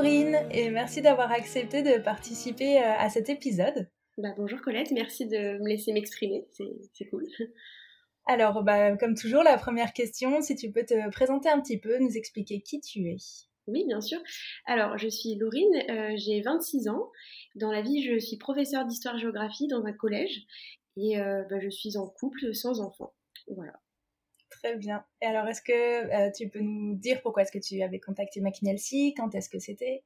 Laurine et merci d'avoir accepté de participer euh, à cet épisode. Bah, bonjour Colette, merci de me laisser m'exprimer, c'est cool. Alors, bah, comme toujours, la première question, si tu peux te présenter un petit peu, nous expliquer qui tu es. Oui, bien sûr. Alors, je suis Laurine, euh, j'ai 26 ans. Dans la vie, je suis professeure d'histoire-géographie dans un collège et euh, bah, je suis en couple sans enfant. Voilà. Très bien. Alors, est-ce que euh, tu peux nous dire pourquoi est-ce que tu avais contacté McNelcy Quand est-ce que c'était?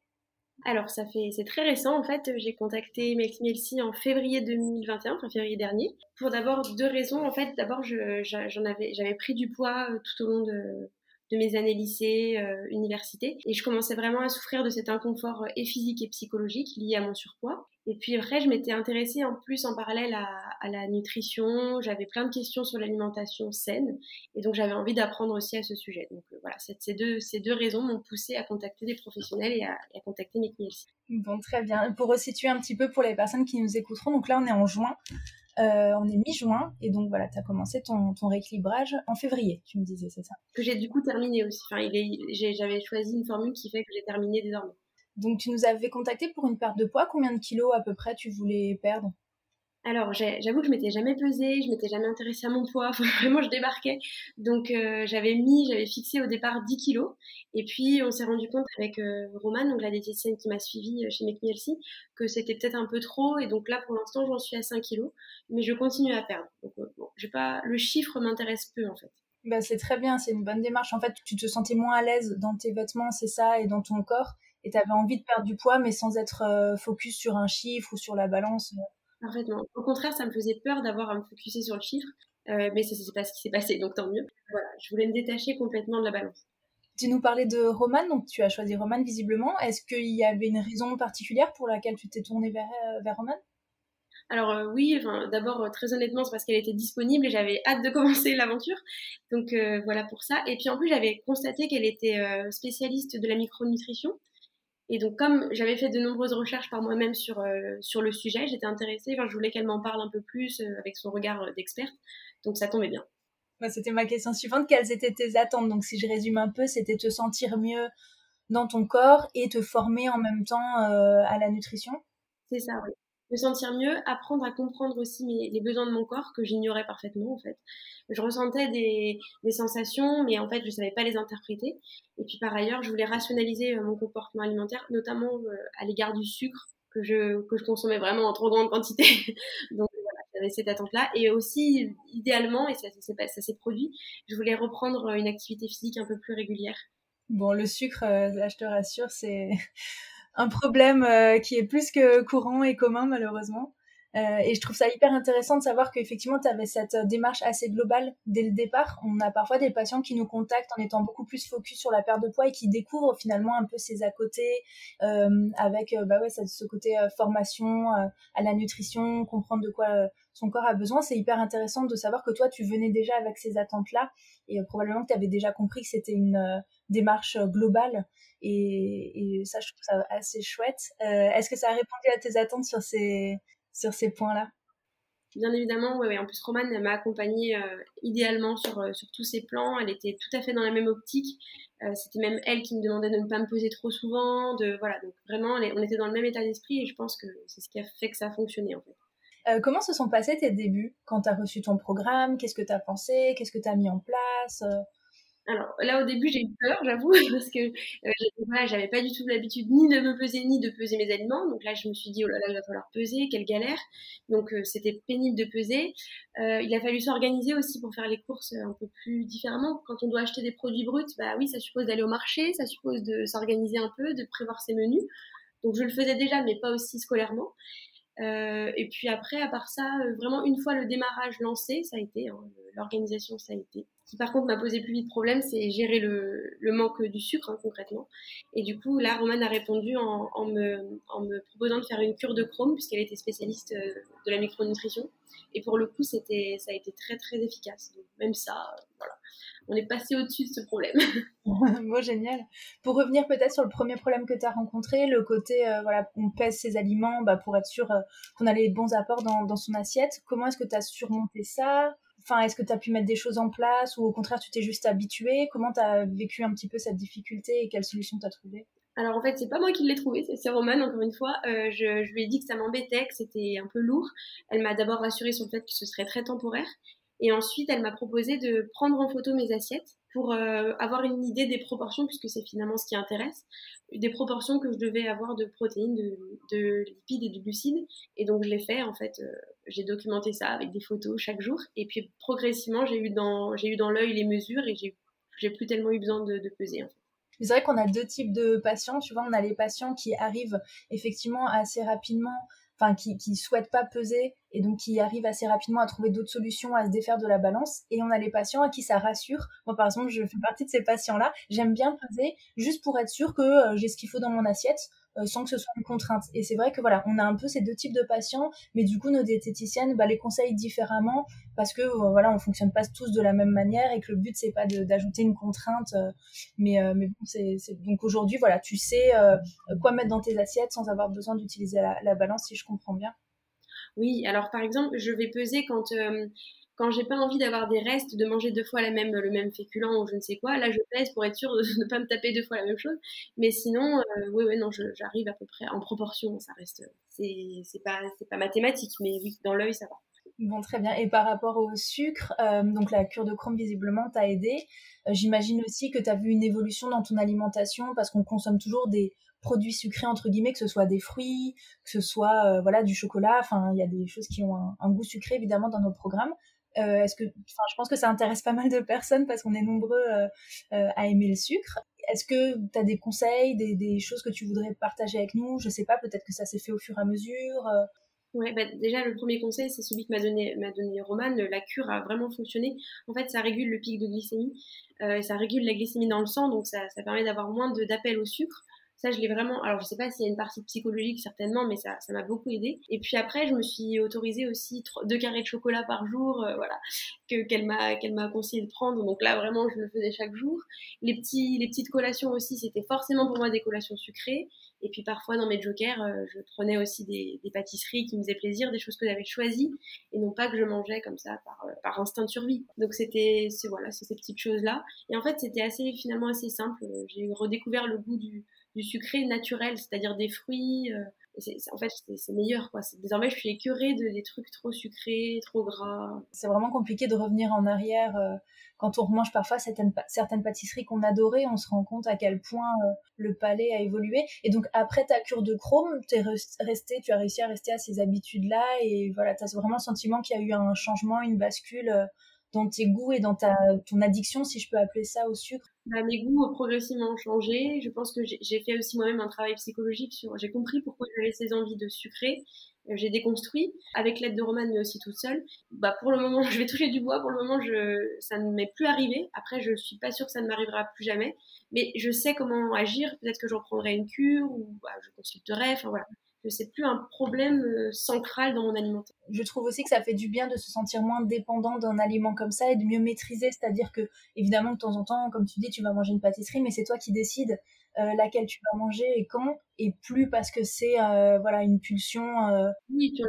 Alors, ça fait, c'est très récent en fait. J'ai contacté McNelcy en février 2021, enfin février dernier, pour d'abord deux raisons. En fait, d'abord, j'avais pris du poids tout au long de, de mes années lycée, euh, université. Et je commençais vraiment à souffrir de cet inconfort euh, et physique et psychologique lié à mon surpoids. Et puis après, je m'étais intéressée en plus en parallèle à, la nutrition. J'avais plein de questions sur l'alimentation saine. Et donc, j'avais envie d'apprendre aussi à ce sujet. Donc euh, voilà, ces deux, ces deux raisons m'ont poussé à contacter des professionnels et à, à contacter mes Bon, très bien. Pour resituer un petit peu pour les personnes qui nous écouteront, donc là, on est en juin. Euh, on est mi-juin et donc voilà, tu as commencé ton, rééquilibrage en février, tu me disais, c'est ça? Que j'ai du coup terminé aussi. Enfin, j'avais choisi une formule qui fait que j'ai terminé désormais. Donc tu nous avais contacté pour une perte de poids. Combien de kilos à peu près tu voulais perdre? Alors, j'avoue que je m'étais jamais pesée, je m'étais jamais intéressée à mon poids, vraiment je débarquais. Donc, euh, j'avais mis, j'avais fixé au départ 10 kilos. Et puis, on s'est rendu compte avec euh, Romane, donc la diététicienne qui m'a suivie euh, chez McMielsi, que c'était peut-être un peu trop. Et donc là, pour l'instant, j'en suis à 5 kilos, mais je continue à perdre. Donc, bon, pas, le chiffre m'intéresse peu en fait. Bah, c'est très bien, c'est une bonne démarche. En fait, tu te sentais moins à l'aise dans tes vêtements, c'est ça, et dans ton corps. Et tu avais envie de perdre du poids, mais sans être focus sur un chiffre ou sur la balance. Parfaitement. Au contraire, ça me faisait peur d'avoir à me focuser sur le chiffre, euh, mais ça c'est pas ce qui s'est passé, donc tant mieux. Voilà, je voulais me détacher complètement de la balance. Tu nous parlais de Roman, donc tu as choisi Roman visiblement. Est-ce qu'il y avait une raison particulière pour laquelle tu t'es tournée vers, euh, vers Roman? Alors euh, oui, enfin, d'abord très honnêtement, c'est parce qu'elle était disponible et j'avais hâte de commencer l'aventure. Donc voilà pour ça. Et puis en plus, j'avais constaté qu'elle était spécialiste de la micronutrition. Et donc, comme j'avais fait de nombreuses recherches par moi-même sur, euh, sur le sujet, j'étais intéressée, je voulais qu'elle m'en parle un peu plus euh, avec son regard euh, d'experte. Donc, ça tombait bien. C'était ma question suivante. Quelles étaient tes attentes? Donc, si je résume un peu, c'était te sentir mieux dans ton corps et te former en même temps à la nutrition? C'est ça, oui me sentir mieux, apprendre à comprendre aussi les besoins de mon corps que j'ignorais parfaitement en fait. Je ressentais des, sensations, mais en fait je savais pas les interpréter. Et puis par ailleurs, je voulais rationaliser euh, mon comportement alimentaire, notamment euh, à l'égard du sucre que je que je consommais vraiment en trop grande quantité. Donc voilà, j'avais cette attente-là. Et aussi, idéalement, et ça, ça s'est produit, je voulais reprendre une activité physique un peu plus régulière. Bon, le sucre, euh, là, je te rassure, c'est un problème euh, qui est plus que courant et commun malheureusement. Euh, et je trouve ça hyper intéressant de savoir qu'effectivement, tu avais cette euh, démarche assez globale dès le départ. On a parfois des patients qui nous contactent en étant beaucoup plus focus sur la perte de poids et qui découvrent finalement un peu ces à côté euh, avec bah ouais, ce côté formation à la nutrition, comprendre de quoi son corps a besoin. C'est hyper intéressant de savoir que toi, tu venais déjà avec ces attentes-là et probablement que tu avais déjà compris que c'était une démarche globale. Et, ça, je trouve ça assez chouette. Est-ce que ça a répondu à tes attentes sur ces sur ces points-là? Bien évidemment, oui. En plus, Romane m'a accompagnée euh, idéalement sur, euh, sur tous ces plans. Elle était tout à fait dans la même optique. Euh, c'était même elle qui me demandait de ne pas me poser trop souvent. De, voilà, donc vraiment, on était dans le même état d'esprit et je pense que c'est ce qui a fait que ça a fonctionné en fait. Comment se sont passés tes débuts quand tu as reçu ton programme? Qu'est-ce que tu as pensé? Qu'est-ce que tu as mis en place? Alors là au début j'ai eu peur j'avoue parce que euh, j'avais pas du tout l'habitude ni de me peser ni de peser mes aliments. Donc là je me suis dit oh là là il va falloir peser quelle galère. Donc euh, c'était pénible de peser. Euh, il a fallu s'organiser aussi pour faire les courses un peu plus différemment. Quand on doit acheter des produits bruts bah oui ça suppose d'aller au marché ça suppose de s'organiser un peu de prévoir ses menus. Donc je le faisais déjà mais pas aussi scolairement euh, et puis après, à part ça, euh, vraiment une fois le démarrage lancé, ça a été, hein, l'organisation, ça a été. Qui par contre m'a posé plus vite problème, c'est gérer le, le, manque du sucre hein, concrètement. Et du coup, là, Romane a répondu en, en, me, en, me, proposant de faire une cure de chrome, puisqu'elle était spécialiste euh, de la micronutrition. Et pour le coup, ça a été très très efficace. Donc, même ça, voilà, on est passé au-dessus de ce problème. bon, génial. Pour revenir peut-être sur le premier problème que tu as rencontré, le côté, euh, voilà, on pèse ses aliments bah, pour être sûr euh, qu'on a les bons apports dans, dans son assiette. Comment est-ce que tu as surmonté ça? Enfin, est-ce que tu as pu mettre des choses en place ou au contraire tu t'es juste habitué Comment tu as vécu un petit peu cette difficulté et quelles solutions tu as trouvées? Alors en fait, c'est pas moi qui l'ai trouvé, c'est Roman, encore une fois. Euh, je, je, lui ai dit que ça m'embêtait, que c'était un peu lourd. Elle m'a d'abord rassuré sur le fait que ce serait très temporaire. Et ensuite, elle m'a proposé de prendre en photo mes assiettes pour euh, avoir une idée des proportions, puisque c'est finalement ce qui intéresse, des proportions que je devais avoir de protéines, de, de lipides et de glucides. Et donc je l'ai fait, en fait, euh, j'ai documenté ça avec des photos chaque jour. Et puis progressivement, j'ai eu dans, l'œil les mesures et j'ai, j'ai plus tellement eu besoin de, peser. C'est vrai qu'on a deux types de patients. Tu vois, on a les patients qui arrivent effectivement assez rapidement, enfin qui qui souhaitent pas peser et donc qui arrivent assez rapidement à trouver d'autres solutions à se défaire de la balance. Et on a les patients à qui ça rassure. Moi, par exemple, je fais partie de ces patients-là. J'aime bien peser juste pour être sûr que euh, j'ai ce qu'il faut dans mon assiette. Euh, sans que ce soit une contrainte. Et c'est vrai que voilà, on a un peu ces deux types de patients, mais du coup nos diététiciennes bah, les conseillent différemment parce que euh, voilà, on fonctionne pas tous de la même manière et que le but c'est pas d'ajouter une contrainte, euh, mais mais bon c'est donc aujourd'hui voilà, tu sais quoi mettre dans tes assiettes sans avoir besoin d'utiliser la, balance si je comprends bien. Oui, alors par exemple, je vais peser quand quand j'ai pas envie d'avoir des restes, de manger deux fois la même, le même féculent ou je ne sais quoi, là je pèse pour être sûre de ne pas me taper deux fois la même chose. Mais sinon, euh, oui, oui, non, j'arrive à peu près en proportion, ça reste, c'est pas, pas mathématique, mais oui, dans l'œil ça va. Bon, très bien. Et par rapport au sucre, euh, donc la cure de chrome visiblement t'a aidé. Euh, J'imagine aussi que tu as vu une évolution dans ton alimentation parce qu'on consomme toujours des produits sucrés entre guillemets, que ce soit des fruits, que ce soit euh, voilà du chocolat. Enfin, il y a des choses qui ont un, goût sucré évidemment dans nos programmes. Euh, est-ce que, enfin, je pense que ça intéresse pas mal de personnes parce qu'on est nombreux euh, à aimer le sucre. Est-ce que tu as des conseils, des, choses que tu voudrais partager avec nous? Je sais pas, peut-être que ça s'est fait au fur et à mesure. Ouais, bah déjà le premier conseil, c'est celui que m'a donné m'a donné Roman. La cure a vraiment fonctionné. En fait, ça régule le pic de glycémie, ça régule la glycémie dans le sang, donc ça, ça permet d'avoir moins d'appels au sucre. Ça, je l'ai vraiment. Alors, je sais pas s'il y a une partie psychologique certainement, mais ça, ça m'a beaucoup aidé. Et puis après, je me suis autorisée aussi deux carrés de chocolat par jour, euh, voilà, que qu'elle m'a qu'elle m'a conseillé de prendre. Donc là, vraiment, je le faisais chaque jour. Les petits les petites collations aussi, c'était forcément pour moi des collations sucrées. Et puis parfois dans mes jokers, euh, je prenais aussi des, pâtisseries qui me faisaient plaisir, des choses que j'avais choisies, et non pas que je mangeais comme ça par, euh, par instinct de survie. Donc c'était voilà, c'est ces petites choses là. Et en fait, c'était assez finalement assez simple. J'ai redécouvert le goût du du sucré naturel, c'est-à-dire des fruits. Euh, en fait, c'est meilleur. Quoi. Désormais, je suis écœurée de, des trucs trop sucrés, trop gras. C'est vraiment compliqué de revenir en arrière. Euh, quand on remange parfois certaines, certaines pâtisseries qu'on adorait, on se rend compte à quel point euh, le palais a évolué. Et donc, après ta cure de chrome, es resté, tu as réussi à rester à ces habitudes-là. Et voilà, tu as vraiment le sentiment qu'il y a eu un changement, une bascule dans tes goûts et dans ta, ton addiction, si je peux appeler ça, au sucre? Bah, Mes goûts ont progressivement changé. Je pense que j'ai fait aussi moi-même un travail psychologique sur. J'ai compris pourquoi j'avais ces envies de sucrer. Euh, j'ai déconstruit avec l'aide de Roman, mais aussi toute seule. Bah, pour le moment, je vais toucher du bois. Pour le moment, je, ça ne m'est plus arrivé. Après, je suis pas sûre que ça ne m'arrivera plus jamais. Mais je sais comment agir. Peut-être que je reprendrai une cure ou bah, je consulterai. Enfin voilà que c'est plus un problème euh, central dans mon alimentation. Je trouve aussi que ça fait du bien de se sentir moins dépendant d'un aliment comme ça et de mieux maîtriser, c'est-à-dire que évidemment de temps en temps, comme tu dis, tu vas manger une pâtisserie, mais c'est toi qui décides euh, laquelle tu vas manger et quand, et plus parce que c'est euh, voilà une pulsion. Euh... Oui, puis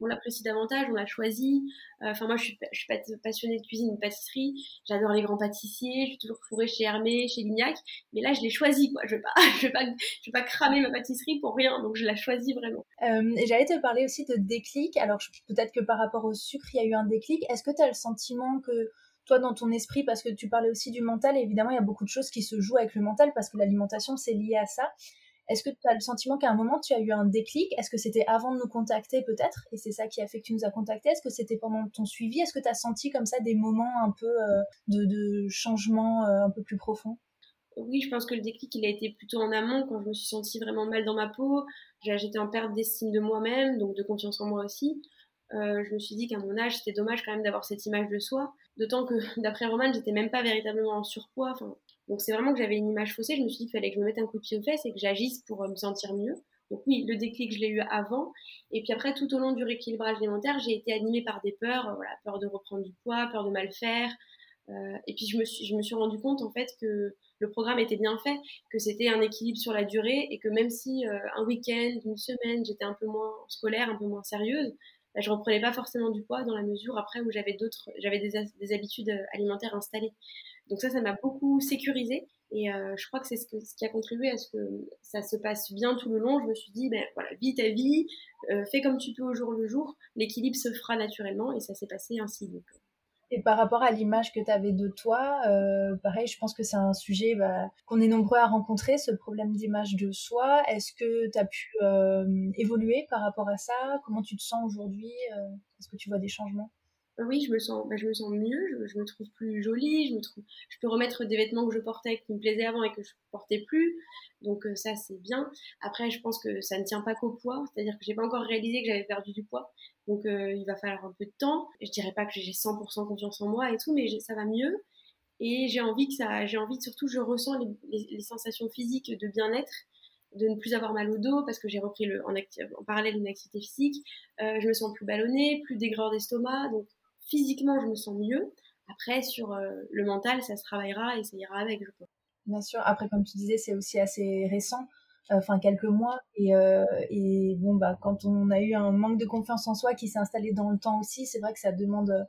on l'apprécie, davantage, on l'a choisi. Euh, enfin moi, je suis, je suis passionnée de cuisine, de pâtisserie. J'adore les grands pâtissiers. Je suis toujours fourrée chez Hermé, chez Lignac. Mais là, je l'ai choisi, quoi. Je vais pas, je vais pas, je vais pas cramer ma pâtisserie pour rien. Donc je la choisis vraiment. et j'allais te parler aussi de déclic. Alors peut-être que par rapport au sucre, il y a eu un déclic. Est-ce que tu as le sentiment que toi dans ton esprit, parce que tu parlais aussi du mental, et évidemment il y a beaucoup de choses qui se jouent avec le mental, parce que l'alimentation c'est lié à ça. Est-ce que tu as le sentiment qu'à un moment tu as eu un déclic? Est-ce que c'était avant de nous contacter peut-être? Et c'est ça qui a fait que tu nous as contacté Est-ce que c'était pendant ton suivi? Est-ce que tu as senti comme ça des moments un peu euh, de, de, changement euh, un peu plus profond? Oui, je pense que le déclic, il a été plutôt en amont, quand je me suis sentie vraiment mal dans ma peau. J'étais en perte d'estime de moi-même, donc de confiance en moi aussi. Je me suis dit qu'à mon âge, c'était dommage quand même d'avoir cette image de soi. D'autant que, d'après Roman, j'étais même pas véritablement en surpoids. donc c'est vraiment que j'avais une image faussée. Je me suis dit qu'il fallait que je me mette un coup de pied aux fesses et que j'agisse pour me sentir mieux. Donc oui, le déclic, je l'ai eu avant. Et puis après, tout au long du rééquilibrage alimentaire, j'ai été animée par des peurs. Voilà, peur de reprendre du poids, peur de mal faire. et puis je me, suis, je me suis rendu compte en fait que le programme était bien fait, que c'était un équilibre sur la durée et que même si euh, un week-end, une semaine, j'étais un peu moins scolaire, un peu moins sérieuse, bah, je reprenais pas forcément du poids dans la mesure après où j'avais d'autres, j'avais des, habitudes euh, alimentaires installées. Donc ça, ça m'a beaucoup sécurisé et euh, je crois que c'est ce, qui a contribué à ce que ça se passe bien tout le long. Je me suis dit, ben voilà, vis ta vie, fais comme tu peux au jour le jour, l'équilibre se fera naturellement et ça s'est passé ainsi. Donc, et par rapport à l'image que tu avais de toi, euh, pareil, je pense que c'est un sujet bah, qu'on est nombreux à rencontrer, ce problème d'image de soi. Est-ce que tu as pu euh, évoluer par rapport à ça? Comment tu te sens aujourd'hui? Euh, Est-ce que tu vois des changements? Oui, je me sens, bah, je me sens mieux, je, me trouve plus jolie, je me trouve, je peux remettre des vêtements que je portais qui me plaisaient avant et que je portais plus, donc ça c'est bien. Après, je pense que ça ne tient pas qu'au poids, c'est-à-dire que j'ai pas encore réalisé que j'avais perdu du poids, donc euh, il va falloir un peu de temps. Je dirais pas que j'ai 100% confiance en moi et tout, mais ça va mieux. Et j'ai envie que ça, j'ai envie surtout, je ressens les, sensations physiques de bien-être, de ne plus avoir mal au dos parce que j'ai repris le, en, en, parallèle une activité physique. Euh, je me sens plus ballonnée, plus d'aigreur d'estomac, donc physiquement je me sens mieux. Après sur euh, le mental, ça se travaillera et ça ira avec, je pense. Bien sûr. Après, comme tu disais, c'est aussi assez récent enfin quelques mois. Et, euh, et, bon, bah, quand on a eu un manque de confiance en soi qui s'est installé dans le temps aussi, c'est vrai que ça demande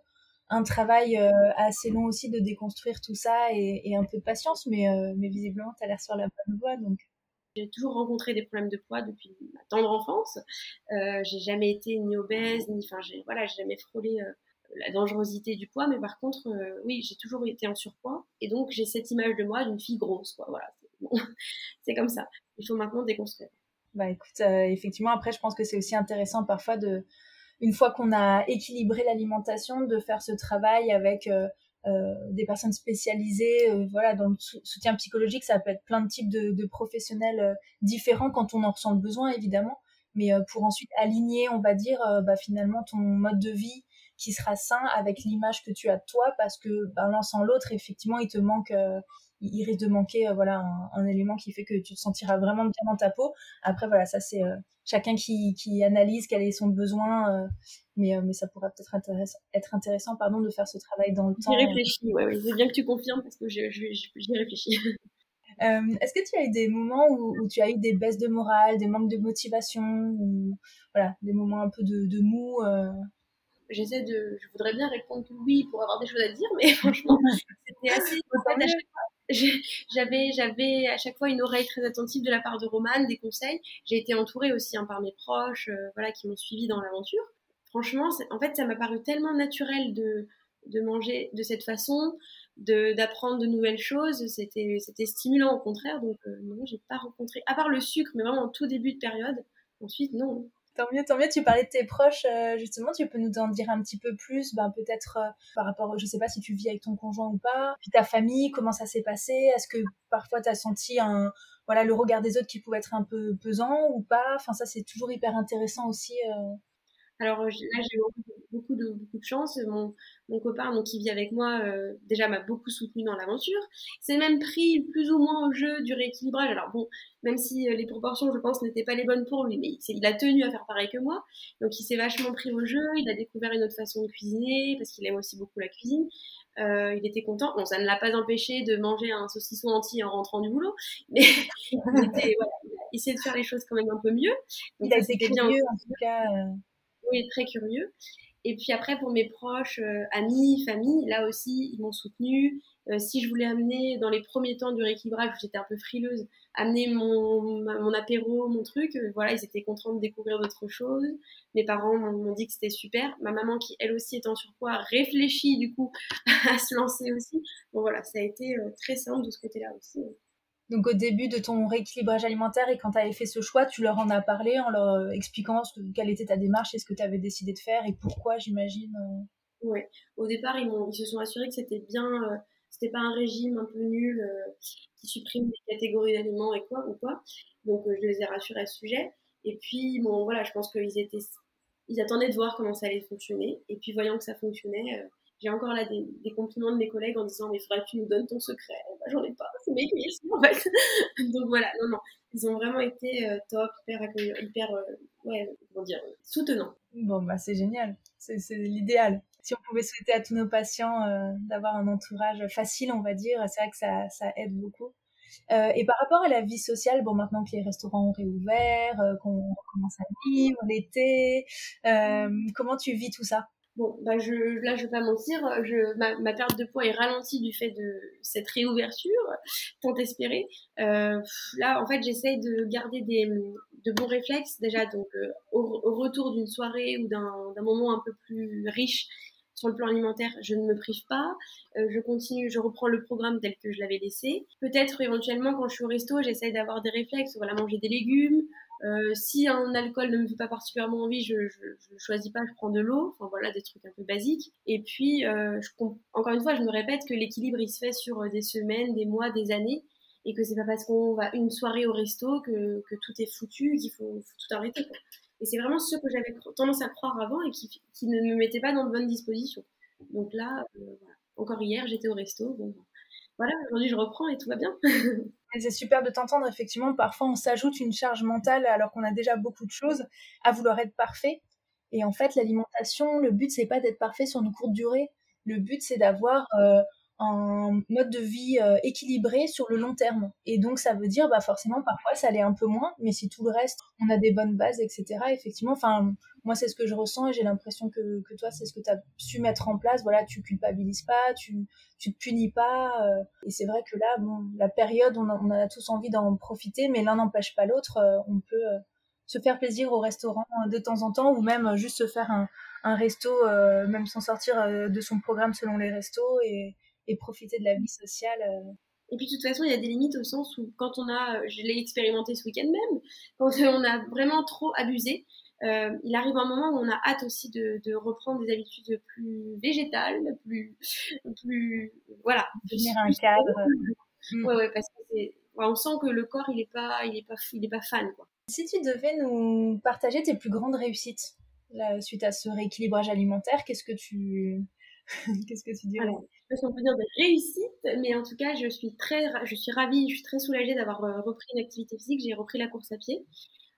un travail euh, assez long aussi de déconstruire tout ça et, un peu de patience, mais, euh, mais visiblement, tu as l'air sur la bonne voie. Donc. J'ai toujours rencontré des problèmes de poids depuis ma tendre enfance. Euh, j'ai jamais été ni obèse, ni, enfin, j'ai, voilà, j'ai jamais frôlé la dangerosité du poids, mais par contre, oui, j'ai toujours été en surpoids, et donc j'ai cette image de moi d'une fille grosse, quoi. Voilà, c'est comme ça. Il faut maintenant déconstruire. Bah écoute, euh, effectivement, après, je pense que c'est aussi intéressant parfois de, une fois qu'on a équilibré l'alimentation, de faire ce travail avec euh, euh, des personnes spécialisées, voilà, dans le soutien psychologique. Ça peut être plein de types de, professionnels différents quand on en ressent le besoin, évidemment. Mais pour ensuite aligner, on va dire, bah, finalement, ton mode de vie qui sera sain avec l'image que tu as de toi, parce que ben, l'un sans l'autre, effectivement, il te manque il risque de manquer euh, voilà un, élément qui fait que tu te sentiras vraiment bien dans ta peau. Après voilà, ça c'est euh, chacun qui, qui, analyse quel est son besoin, euh, mais, mais ça pourrait peut-être être intéressant pardon de faire ce travail dans le temps. J'y réfléchis, ouais, ouais. c'est bien que tu confirmes parce que j'y réfléchis. Est-ce que tu as eu des moments où, où, tu as eu des baisses de morale, des manques de motivation, ou voilà, des moments un peu de, de mou J'essaie de, je voudrais bien répondre que oui pour avoir des choses à dire, mais franchement, c'était assez j'avais, j'avais à chaque fois une oreille très attentive de la part de Romane, des conseils. J'ai été entourée aussi hein, par mes proches, euh, voilà, qui m'ont suivi dans l'aventure. Franchement, en fait, ça m'a paru tellement naturel de, de manger de cette façon, de, d'apprendre de nouvelles choses. C'était, c'était stimulant au contraire. Donc, euh, non, j'ai pas rencontré, à part le sucre, mais vraiment en tout début de période. Ensuite, non. Tant mieux, tant mieux. Tu parlais de tes proches, euh, justement. Tu peux nous en dire un petit peu plus, ben, peut-être euh, par rapport, je sais pas si tu vis avec ton conjoint ou pas. Puis ta famille, comment ça s'est passé? Est-ce que parfois tu as senti un, voilà, le regard des autres qui pouvait être un peu pesant ou pas? Enfin, ça, c'est toujours hyper intéressant aussi. Euh. Alors là, j'ai beaucoup de chance. Mon, mon copain, donc, qui vit avec moi, euh, déjà m'a beaucoup soutenu dans l'aventure. C'est même pris plus ou moins au jeu du rééquilibrage. Alors bon, même si euh, les proportions, je pense, n'étaient pas les bonnes pour lui, mais il a tenu à faire pareil que moi. Donc il s'est vachement pris au jeu. Il a découvert une autre façon de cuisiner parce qu'il aime aussi beaucoup la cuisine. Euh, il était content. Bon, ça ne l'a pas empêché de manger un saucisson entier en rentrant du boulot, mais il, était, voilà, il a essayé de faire les choses quand même un peu mieux. Donc, il a été curieux en tout cas oui, très curieux. Et puis après, pour mes proches, euh, amis, famille, là aussi, ils m'ont soutenu. Euh, si je voulais amener, dans les premiers temps du rééquilibrage, j'étais un peu frileuse, amener mon, mon apéro, mon truc, euh, voilà, ils étaient contents de découvrir d'autres choses. Mes parents m'ont dit que c'était super. Ma maman, qui elle aussi est en surpoids, réfléchit du coup à se lancer aussi. Bon voilà, ça a été très simple de ce côté-là aussi. Donc au début de ton rééquilibrage alimentaire et quand tu avais fait ce choix, tu leur en as parlé en leur expliquant quelle était ta démarche et ce que tu avais décidé de faire et pourquoi, j'imagine. Euh? Oui, au départ, ils, ils, se sont assurés que c'était bien, euh, c'était pas un régime un peu nul euh, qui supprime des catégories d'aliments et quoi ou quoi. Donc je les ai rassurés à ce sujet. Et puis bon, voilà, je pense qu'ils étaient ils attendaient de voir comment ça allait fonctionner. Et puis, voyant que ça fonctionnait, j'ai encore là des, compliments de mes collègues en disant mais il faudrait que tu nous donnes ton secret. Bah, j'en ai pas, c'est mes cuisses en fait. Donc voilà, non, non, ils ont vraiment été euh, top, hyper accueillants, hyper, euh, ouais, comment dire, soutenants. Bon, bah c'est génial, c'est l'idéal. Si on pouvait souhaiter à tous nos patients euh, d'avoir un entourage facile, on va dire, c'est vrai que ça, ça aide beaucoup. et par rapport à la vie sociale, bon, maintenant que les restaurants ont réouvert, qu'on commence à vivre l'été, comment tu vis tout ça? Bon, bah je, là, je vais pas mentir, je, ma, ma, perte de poids est ralentie du fait de cette réouverture, tant espérée. Euh, là, en fait, j'essaye de garder des, de bons réflexes. Déjà, donc, euh, au, retour d'une soirée ou d'un moment un peu plus riche sur le plan alimentaire, je ne me prive pas. Euh, je continue, je reprends le programme tel que je l'avais laissé. Peut-être éventuellement, quand je suis au resto, j'essaye d'avoir des réflexes. Voilà, manger des légumes, euh, si un alcool ne me fait pas particulièrement envie, je, je, choisis pas, je prends de l'eau. Enfin voilà, des trucs un peu basiques. Et puis, euh, je, encore une fois, je me répète que l'équilibre il se fait sur euh, des semaines, des mois, des années, et que c'est pas parce qu'on va une soirée au resto que, que tout est foutu, qu'il faut, tout arrêter. Quoi. Et c'est vraiment ce que j'avais tendance à croire avant et qui, qui, ne me mettait pas dans de bonnes dispositions. Donc là, euh, voilà. encore hier, j'étais au resto. Bon, voilà, aujourd'hui je reprends et tout va bien. c'est super de t'entendre, effectivement. Parfois, on s'ajoute une charge mentale alors qu'on a déjà beaucoup de choses à vouloir être parfait. Et en fait, l'alimentation, le but, c'est pas d'être parfait sur une courte durée. Le but, c'est d'avoir euh, un mode de vie euh, équilibré sur le long terme. Et donc, ça veut dire, bah, forcément, parfois, ça l'est un peu moins, mais si tout le reste, on a des bonnes bases, etc., effectivement, enfin, moi, c'est ce que je ressens et j'ai l'impression que, que toi, c'est ce que tu as su mettre en place. Voilà, tu culpabilises pas, tu, tu te punis pas. Euh, et c'est vrai que là, bon, la période, on a, a tous envie d'en profiter, mais l'un n'empêche pas l'autre. Euh, on peut se faire plaisir au restaurant de temps en temps ou même juste se faire un, un resto, même sans sortir de son programme selon les restos et, et profiter de la vie sociale. Euh. Et puis de toute façon, il y a des limites au sens où quand on a, euh, je l'ai expérimenté ce week-end même, quand on a vraiment trop abusé, euh, il arrive un moment où on a hâte aussi de, de reprendre des habitudes plus végétales, plus, plus voilà, devenir un cadre. Mm. Ouais, ouais, parce que c'est, on sent que le corps il est pas, il est pas, il est pas fan quoi. Si tu devais nous partager tes plus grandes réussites suite à ce rééquilibrage alimentaire, qu'est-ce que tu, qu'est-ce que tu dirais? Je sais pas si dire de réussite, mais en tout cas, je suis très, je suis ravie, je suis très soulagée d'avoir euh, repris une activité physique. J'ai repris la course à pied.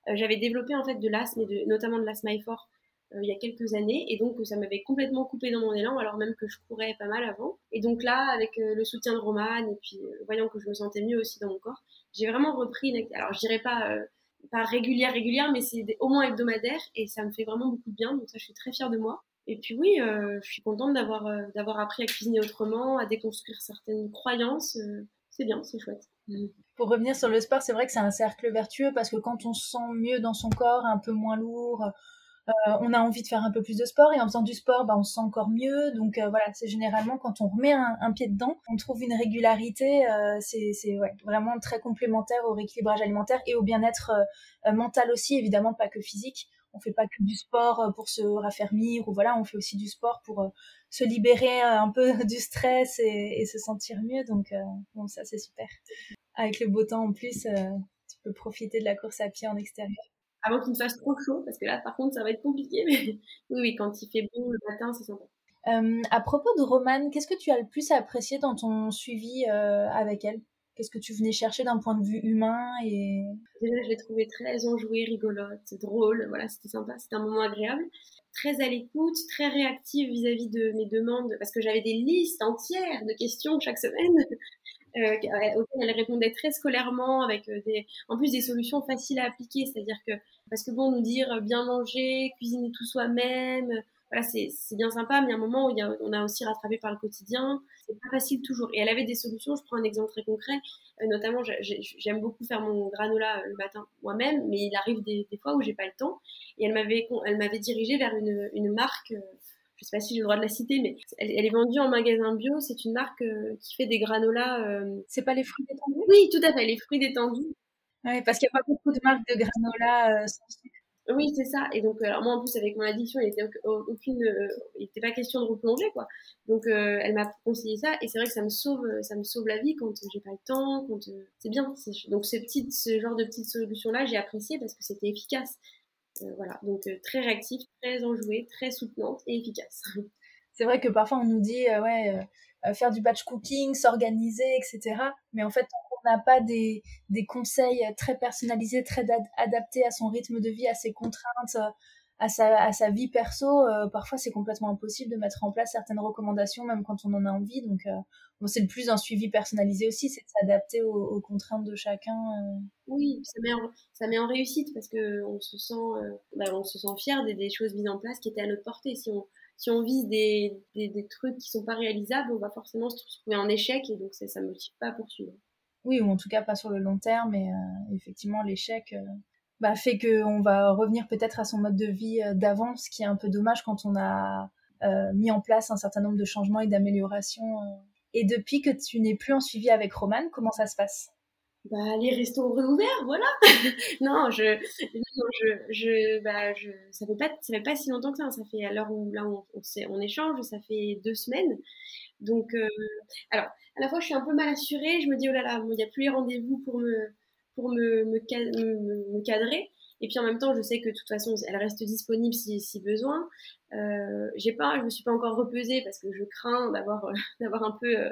Euh, j'avais développé en fait de l'asthme notamment de l'asthme fort euh, il y a quelques années, et donc ça m'avait complètement coupé dans mon élan, alors même que je courais pas mal avant. Et donc là, avec le soutien de Romane et puis voyant que je me sentais mieux aussi dans mon corps, j'ai vraiment repris une activité. Alors je dirais pas pas régulière régulière, mais c'est au moins hebdomadaire, et ça me fait vraiment beaucoup de bien. Donc ça, je suis très fière de moi. Et puis oui, euh, je suis contente d'avoir euh, d'avoir appris à cuisiner autrement, à déconstruire certaines croyances. Euh, c'est bien, c'est chouette. Mm. Pour revenir sur le sport, c'est vrai que c'est un cercle vertueux parce que quand on se sent mieux dans son corps, un peu moins lourd, on a envie de faire un peu plus de sport et en faisant du sport, bah, on se sent encore mieux. Donc voilà, c'est généralement quand on remet un, pied dedans, on trouve une régularité. c'est ouais, vraiment très complémentaire au rééquilibrage alimentaire et au bien-être mental aussi, évidemment pas que physique on fait pas que du sport euh, pour se raffermir ou voilà, on fait aussi du sport pour euh, se libérer euh, un peu du stress et, se sentir mieux. Donc bon, ça c'est super. Avec le beau temps en plus, tu peux profiter de la course à pied en extérieur. Avant qu'il ne fasse trop chaud, parce que là par contre ça va être compliqué, mais oui, oui, quand il fait bon le matin, c'est sympa. à propos de Romane, qu'est-ce que tu as le plus apprécié dans ton suivi avec elle? Qu'est-ce que tu venais chercher d'un point de vue humain et Déjà, je l'ai trouvée très enjouée, rigolote, drôle. Voilà, c'était sympa, c'était un moment agréable. Très à l'écoute, très réactive vis-à-vis de mes demandes, parce que j'avais des listes entières de questions chaque semaine. Euh, auxquelles elle répondait très scolairement, avec euh, des, en plus des solutions faciles à appliquer. C'est-à-dire que, parce que bon, nous dire bien manger, cuisiner tout soi-même, voilà, c'est bien sympa, mais à un moment où il y a, on a aussi rattrapé par le quotidien, c'est pas facile toujours. Et elle avait des solutions, je prends un exemple très concret, euh, notamment j'aime beaucoup faire mon granola euh, le matin moi-même, mais il arrive des, fois où j'ai pas le temps. Et elle m'avait elle m'avait dirigée vers une, une marque, euh, je sais pas si j'ai le droit de la citer, mais elle, est vendue en magasin bio. C'est une marque qui fait des granolas. C'est pas les fruits détendus? Oui, tout à fait, les fruits détendus. Oui, parce qu'il n'y a pas beaucoup de marques de granola sans sucre. Oui, c'est ça. Et donc, euh, alors moi, en plus, avec mon addiction, il n'était aucune, euh, il n'était pas question de replonger, quoi. Donc, euh, elle m'a conseillé ça, et c'est vrai que ça me sauve, ça me sauve la vie quand j'ai pas le temps, quand c'est bien. Donc, ce petit, ce genre de petites solutions-là, j'ai apprécié parce que c'était efficace. Voilà, donc très réactive, très enjouée, très soutenante et efficace. C'est vrai que parfois on nous dit, ouais, faire du batch cooking, s'organiser, etc. Mais en fait, on n'a pas des, des, conseils très personnalisés, très adaptés à son rythme de vie, à ses contraintes, à sa, à sa vie perso, euh, parfois c'est complètement impossible de mettre en place certaines recommandations, même quand on en a envie. Donc, euh, bon, c'est le plus un suivi personnalisé aussi, c'est de s'adapter aux, contraintes de chacun. Euh. Oui, ça met, en, ça met en réussite parce que on se sent, bah, on se sent fier des, des, choses mises en place qui étaient à notre portée. Si on, si on vise des, des, des trucs qui sont pas réalisables, on va forcément se trouver en échec et donc ça ne motive pas à poursuivre. Oui, ou en tout cas pas sur le long terme. Et effectivement, l'échec, bah, fait qu'on va revenir peut-être à son mode de vie euh, d'avant, ce qui est un peu dommage quand on a euh, mis en place un certain nombre de changements et d'améliorations. Euh. Et depuis que tu n'es plus en suivi avec Roman, comment ça se passe? Bah, les restos réouverts, voilà. non, je, je, bah, je, ça fait pas, ça fait pas si longtemps que ça. Ça fait à l'heure où là on, on, échange, ça fait deux semaines. Donc, alors, à la fois je suis un peu mal assurée. Je me dis oh là là, il n'y a plus les rendez-vous pour me, pour me, me, cadrer. Et puis en même temps, je sais que de toute façon, elle reste disponible si, si besoin. Euh, j'ai pas, je me suis pas encore repesée parce que je crains d'avoir d'avoir un peu euh,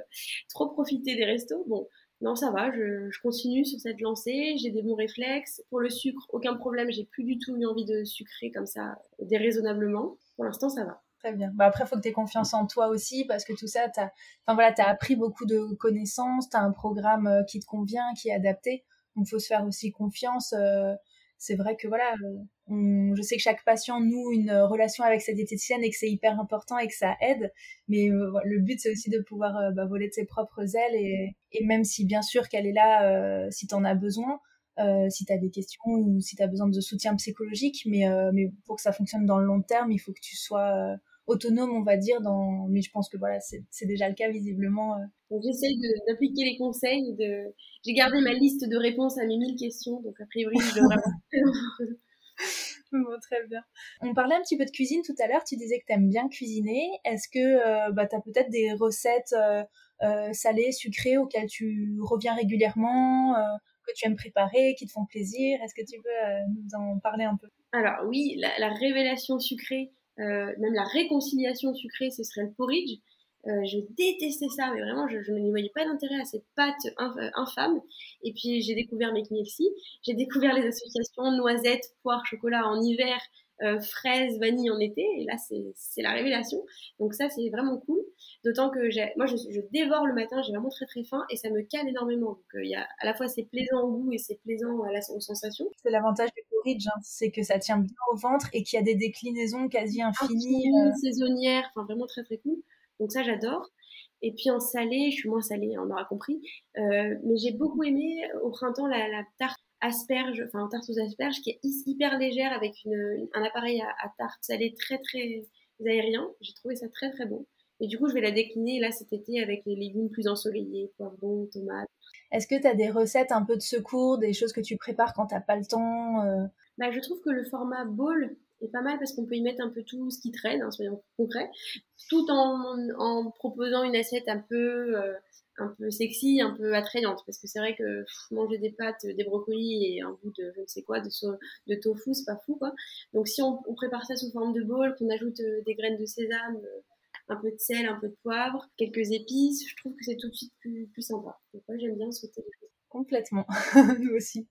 trop profité des restos. Bon, non, ça va, je, je continue sur cette lancée. J'ai des bons réflexes. Pour le sucre, aucun problème. J'ai plus du tout eu envie de sucrer comme ça déraisonnablement. Pour l'instant, ça va. Très bien. Bah après, il faut que tu aies confiance en toi aussi parce que tout ça, tu enfin, voilà, as appris beaucoup de connaissances, tu as un programme euh, qui te convient, qui est adapté. Donc, faut se faire aussi confiance. Euh, c'est vrai que voilà, on, je sais que chaque patient noue une relation avec sa diététicienne et que c'est hyper important et que ça aide. Mais euh, le but, c'est aussi de pouvoir euh, bah, voler de ses propres ailes et, et même si bien sûr qu'elle est là si tu en as besoin, si tu as des questions ou si tu as besoin de soutien psychologique. Mais, mais pour que ça fonctionne dans le long terme, il faut que tu sois autonome, on va dire. Dans... Mais je pense que voilà, c'est déjà le cas visiblement. Euh. J'essaye d'appliquer les conseils. De... J'ai gardé ma liste de réponses à mes 1000 questions, donc a priori, je devrais Bon, très bien. On parlait un petit peu de cuisine tout à l'heure. Tu disais que tu aimes bien cuisiner. Est-ce que euh, bah, tu as peut-être des recettes euh, salées, sucrées auxquelles tu reviens régulièrement, que tu aimes préparer, qui te font plaisir? Est-ce que tu veux nous en parler un peu? Alors oui, la révélation sucrée, euh, même la réconciliation sucrée, ce serait le porridge. Euh, je détestais ça, mais vraiment, je, je ne voyais pas d'intérêt à cette pâte euh, infâme. Et puis, j'ai découvert mes j'ai découvert les associations noisettes, poire, chocolat en hiver, euh, fraises, vanille en été. Et là, c'est la révélation. Donc ça, c'est vraiment cool. D'autant que moi, je, je, dévore le matin, j'ai vraiment très très faim et ça me cale énormément. Donc il y a à la fois c'est plaisant au goût et c'est plaisant à la sensation. C'est l'avantage du porridge, hein. c'est que ça tient bien au ventre et qu'il y a des déclinaisons quasi infinies. Infinies, saisonnières, enfin vraiment très très cool. Donc ça, j'adore. Et puis en salé, je suis moins salée, on aura compris. Euh, mais j'ai beaucoup aimé au printemps la, tarte asperge, enfin tarte aux asperges, qui est hyper légère avec une, un appareil à, tarte salée très très aérien. J'ai trouvé ça très très bon. Et du coup, je vais la décliner là cet été avec les légumes plus ensoleillés, poivrons, tomates. Est-ce que tu as des recettes un peu de secours, des choses que tu prépares quand t'as pas le temps euh? bah, Je trouve que le format bowl est pas mal parce qu'on peut y mettre un peu tout ce qui traîne, hein, soyons concrets, tout en, proposant une assiette un peu, euh, un peu sexy, un peu attrayante. Parce que c'est vrai que manger des pâtes, des brocolis et un bout de je ne sais quoi, de, de tofu, c'est pas fou quoi. Donc si on, prépare ça sous forme de bowl, qu'on ajoute euh, des graines de sésame, euh, un peu de sel, un peu de poivre, quelques épices, je trouve que c'est tout de suite plus, plus sympa. Donc moi j'aime bien sauter les choses. Complètement, nous aussi.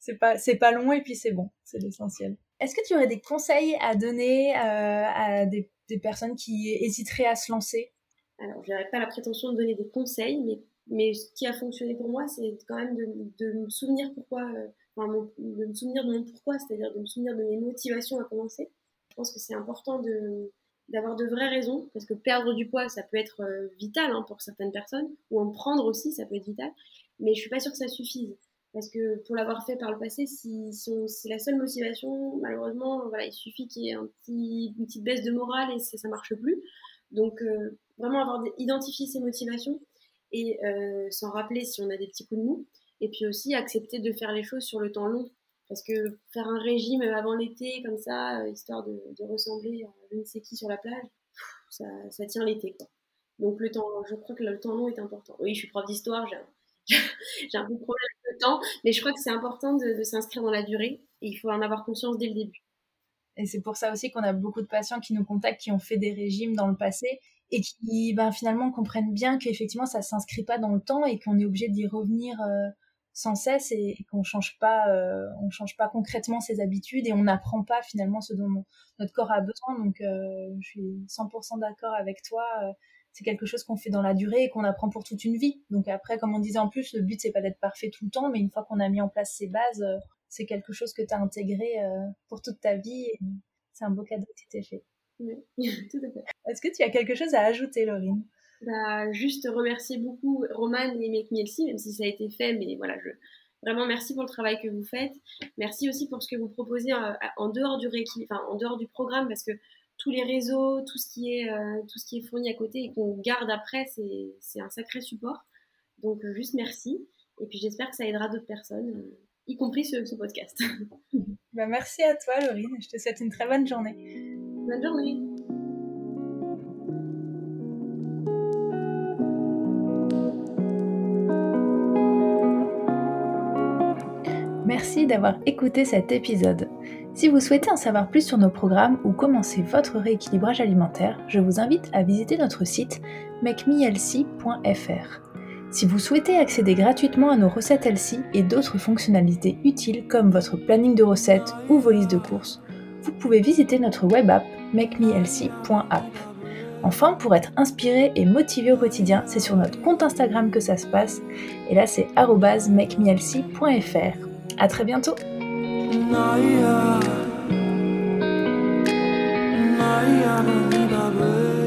C'est pas, c'est pas long et puis c'est bon, c'est l'essentiel. Est-ce que tu aurais des conseils à donner euh, à des, personnes qui hésiteraient à se lancer? Alors, je n'aurais pas la prétention de donner des conseils, mais, mais ce qui a fonctionné pour moi, c'est quand même de, de, me souvenir pourquoi, euh, enfin, de me souvenir de mon pourquoi, c'est-à-dire de me souvenir de mes motivations à commencer. Je pense que c'est important de, d'avoir de vraies raisons, parce que perdre du poids, ça peut être euh, vital hein, pour certaines personnes, ou en prendre aussi, ça peut être vital, mais je suis pas sûre que ça suffise. Parce que pour l'avoir fait par le passé, si, c'est la seule motivation, malheureusement, voilà, il suffit qu'il y ait un une petite baisse de morale et ça, ça marche plus. Donc, euh, vraiment avoir identifié ses motivations et euh, s'en rappeler si on a des petits coups de mou. Et puis aussi accepter de faire les choses sur le temps long. Parce que faire un régime avant l'été, comme ça, euh, histoire de, ressembler à je ne sais qui sur la plage, ça, tient l'été. Donc, le temps, je crois que le temps long est important. Oui, je suis prof d'histoire, j'ai un peu de problème temps, mais je crois que c'est important de, s'inscrire dans la durée et il faut en avoir conscience dès le début. Et c'est pour ça aussi qu'on a beaucoup de patients qui nous contactent, qui ont fait des régimes dans le passé et qui ben, finalement comprennent bien qu'effectivement ça s'inscrit pas dans le temps et qu'on est obligé d'y revenir euh, sans cesse et, qu'on change euh, change pas concrètement ses habitudes et on n'apprend pas finalement ce dont notre corps a besoin donc euh, je suis 100% d'accord avec toi c'est quelque chose qu'on fait dans la durée et qu'on apprend pour toute une vie donc après comme on disait en plus le but c'est pas d'être parfait tout le temps mais une fois qu'on a mis en place ces bases c'est quelque chose que tu as intégré pour toute ta vie c'est un beau cadeau qui t'est fait oui, tout à fait. Est-ce que tu as quelque chose à ajouter, Laurine? Bah, Juste remercier beaucoup Roman et Make même si ça a été fait, mais voilà, je... vraiment merci pour le travail que vous faites. Merci aussi pour ce que vous proposez euh, en, dehors du enfin, en dehors du programme, parce que tous les réseaux, tout ce qui est, euh, tout ce qui est fourni à côté et qu'on garde après, c'est un sacré support. Donc euh, juste merci. Et puis j'espère que ça aidera d'autres personnes, y compris ce, ce podcast. bah, merci à toi, Laurine. Je te souhaite une très bonne journée. Bonne journée. Merci d'avoir écouté cet épisode. Si vous souhaitez en savoir plus sur nos programmes ou commencer votre rééquilibrage alimentaire, je vous invite à visiter notre site makemehealthy.fr. Si vous souhaitez accéder gratuitement à nos recettes Elsie et d'autres fonctionnalités utiles comme votre planning de recettes ou vos listes de courses, vous pouvez visiter notre web app makemehealthy.app. Enfin, pour être inspiré et motivé au quotidien, c'est sur notre compte Instagram que ça se passe. Et là, c'est makemehealthy.fr. À très bientôt! Naya Naya Naya